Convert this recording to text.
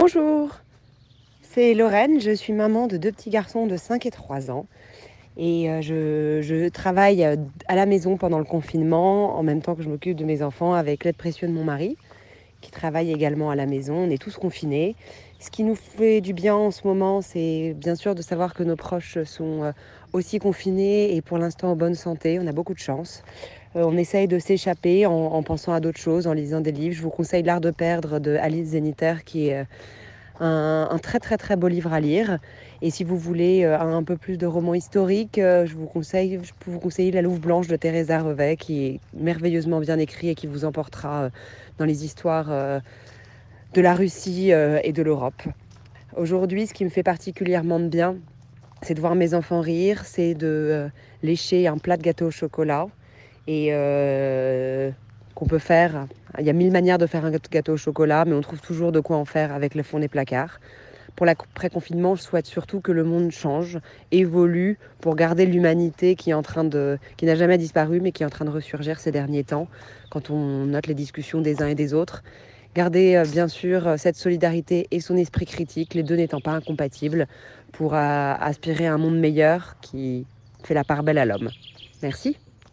Bonjour, c'est Lorraine, je suis maman de deux petits garçons de 5 et 3 ans. Et euh, je, travaille euh, à la maison pendant le confinement, en même temps que je m'occupe de mes enfants avec l'aide précieuse de mon mari, qui travaille également à la maison. On est tous confinés. Ce qui nous fait du bien en ce moment, c'est bien sûr de savoir que nos proches sont euh, aussi confinés et pour l'instant en bonne santé. On a beaucoup de chance. on essaye de s'échapper en, en, pensant à d'autres choses, en lisant des livres. Je vous conseille L'Art de perdre de Alice Zeniter, qui est un, très très très beau livre à lire. Et si vous voulez euh, un peu plus de romans historiques, euh, je vous conseille, je peux vous conseiller La Louve Blanche de Teresa Revet, qui est merveilleusement bien écrit et qui vous emportera euh, dans les histoires de la Russie et de l'Europe. Aujourd'hui, ce qui me fait particulièrement de bien, c'est de voir mes enfants rire, c'est de lécher un plat de gâteau au chocolat et qu'on peut faire. Il y a mille manières de faire un gâteau au chocolat, mais on trouve toujours de quoi en faire avec le fond des placards. Pour l'après-confinement, je souhaite surtout que le monde change, évolue pour garder l'humanité qui qui n'a jamais disparu, mais qui est en train de ressurgir ces derniers temps, quand on note les discussions des uns et des autres. Garder euh, bien sûr euh, cette solidarité et son esprit critique, les deux n'étant pas incompatibles, pour euh, aspirer à un monde meilleur qui fait la part belle à l'homme. Merci.